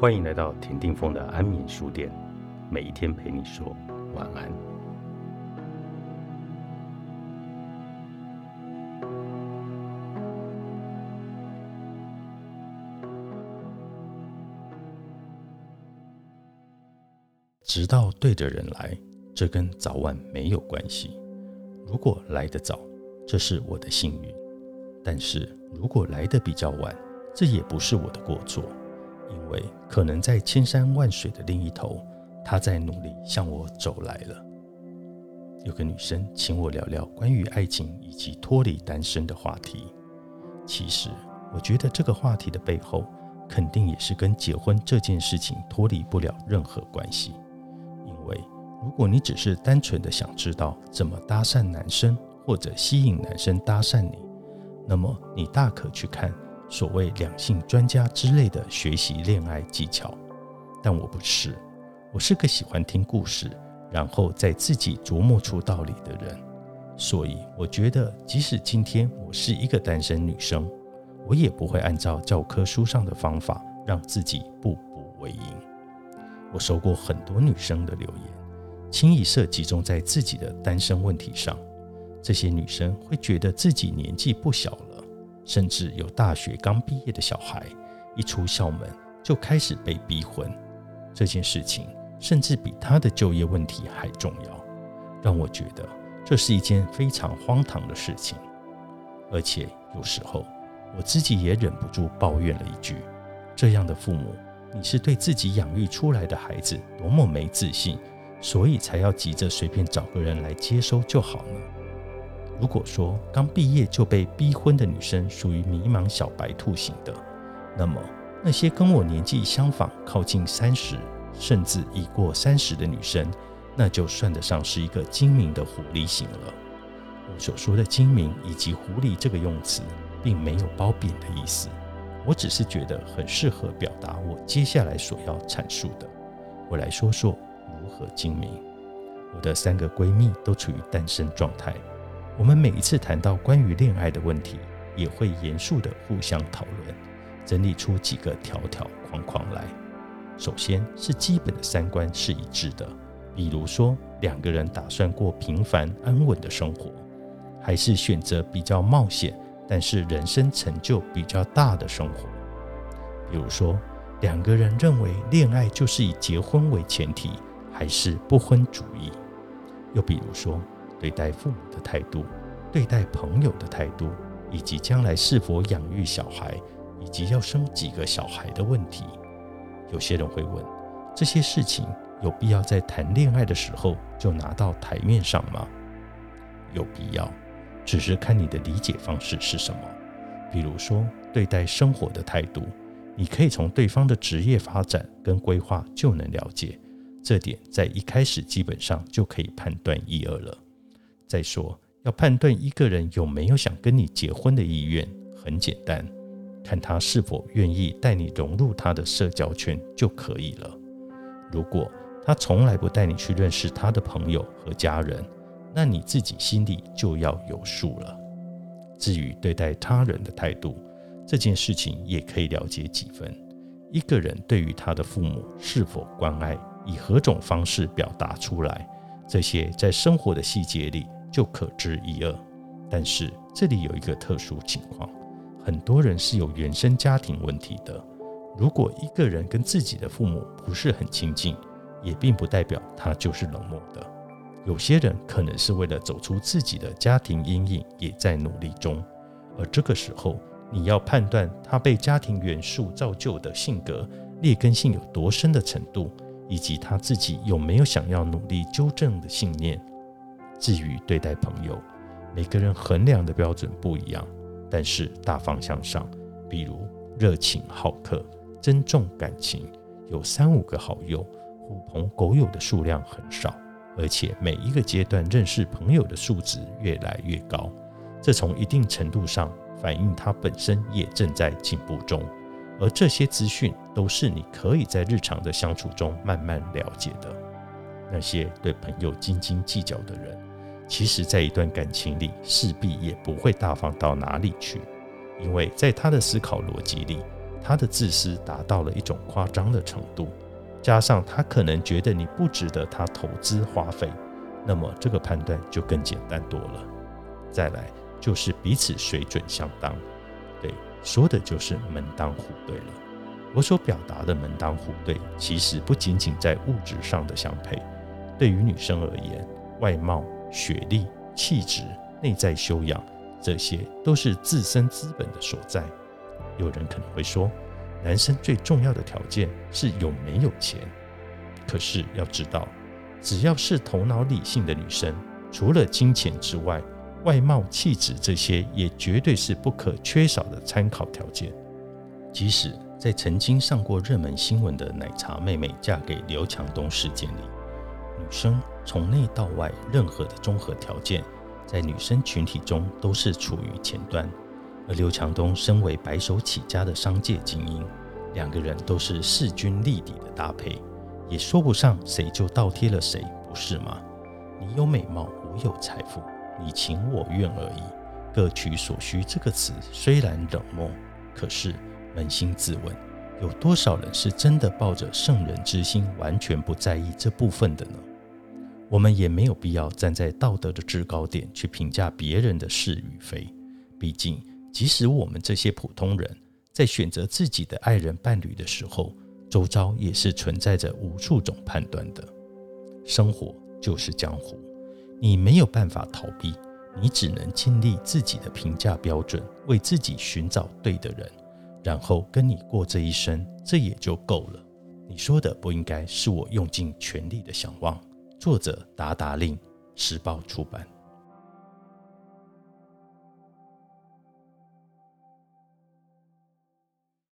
欢迎来到田定峰的安眠书店，每一天陪你说晚安。直到对的人来，这跟早晚没有关系。如果来得早，这是我的幸运；但是如果来得比较晚，这也不是我的过错。因为可能在千山万水的另一头，他在努力向我走来了。有个女生请我聊聊关于爱情以及脱离单身的话题。其实，我觉得这个话题的背后，肯定也是跟结婚这件事情脱离不了任何关系。因为如果你只是单纯的想知道怎么搭讪男生，或者吸引男生搭讪你，那么你大可去看。所谓两性专家之类的学习恋爱技巧，但我不是，我是个喜欢听故事，然后再自己琢磨出道理的人。所以我觉得，即使今天我是一个单身女生，我也不会按照教科书上的方法让自己步步为营。我收过很多女生的留言，清一色集中在自己的单身问题上。这些女生会觉得自己年纪不小了。甚至有大学刚毕业的小孩，一出校门就开始被逼婚，这件事情甚至比他的就业问题还重要，让我觉得这是一件非常荒唐的事情。而且有时候我自己也忍不住抱怨了一句：这样的父母，你是对自己养育出来的孩子多么没自信，所以才要急着随便找个人来接收就好呢？如果说刚毕业就被逼婚的女生属于迷茫小白兔型的，那么那些跟我年纪相仿、靠近三十甚至已过三十的女生，那就算得上是一个精明的狐狸型了。我所说的精明以及狐狸这个用词，并没有褒贬的意思，我只是觉得很适合表达我接下来所要阐述的。我来说说如何精明。我的三个闺蜜都处于单身状态。我们每一次谈到关于恋爱的问题，也会严肃地互相讨论，整理出几个条条框框来。首先是基本的三观是一致的，比如说两个人打算过平凡安稳的生活，还是选择比较冒险但是人生成就比较大的生活。比如说两个人认为恋爱就是以结婚为前提，还是不婚主义。又比如说。对待父母的态度，对待朋友的态度，以及将来是否养育小孩，以及要生几个小孩的问题，有些人会问：这些事情有必要在谈恋爱的时候就拿到台面上吗？有必要，只是看你的理解方式是什么。比如说，对待生活的态度，你可以从对方的职业发展跟规划就能了解，这点在一开始基本上就可以判断一二了。再说，要判断一个人有没有想跟你结婚的意愿，很简单，看他是否愿意带你融入他的社交圈就可以了。如果他从来不带你去认识他的朋友和家人，那你自己心里就要有数了。至于对待他人的态度，这件事情也可以了解几分。一个人对于他的父母是否关爱，以何种方式表达出来，这些在生活的细节里。就可知一二，但是这里有一个特殊情况，很多人是有原生家庭问题的。如果一个人跟自己的父母不是很亲近，也并不代表他就是冷漠的。有些人可能是为了走出自己的家庭阴影，也在努力中。而这个时候，你要判断他被家庭元素造就的性格劣根性有多深的程度，以及他自己有没有想要努力纠正的信念。至于对待朋友，每个人衡量的标准不一样，但是大方向上，比如热情好客、珍重感情，有三五个好友，狐朋狗友的数量很少，而且每一个阶段认识朋友的数值越来越高，这从一定程度上反映他本身也正在进步中，而这些资讯都是你可以在日常的相处中慢慢了解的。那些对朋友斤斤计较的人。其实，在一段感情里，势必也不会大方到哪里去，因为在他的思考逻辑里，他的自私达到了一种夸张的程度，加上他可能觉得你不值得他投资花费，那么这个判断就更简单多了。再来就是彼此水准相当，对，说的就是门当户对了。我所表达的门当户对，其实不仅仅在物质上的相配，对于女生而言，外貌、学历、气质、内在修养，这些都是自身资本的所在。有人可能会说，男生最重要的条件是有没有钱。可是要知道，只要是头脑理性的女生，除了金钱之外，外貌、气质这些也绝对是不可缺少的参考条件。即使在曾经上过热门新闻的奶茶妹妹嫁给刘强东事件里，女生从内到外任何的综合条件，在女生群体中都是处于前端。而刘强东身为白手起家的商界精英，两个人都是势均力敌的搭配，也说不上谁就倒贴了谁，不是吗？你有美貌，我有财富，你情我愿而已，各取所需。这个词虽然冷漠，可是。扪心自问，有多少人是真的抱着圣人之心，完全不在意这部分的呢？我们也没有必要站在道德的制高点去评价别人的是与非。毕竟，即使我们这些普通人在选择自己的爱人伴侣的时候，周遭也是存在着无数种判断的。生活就是江湖，你没有办法逃避，你只能建立自己的评价标准，为自己寻找对的人。然后跟你过这一生，这也就够了。你说的不应该是我用尽全力的想望。作者：达达令，时报出版。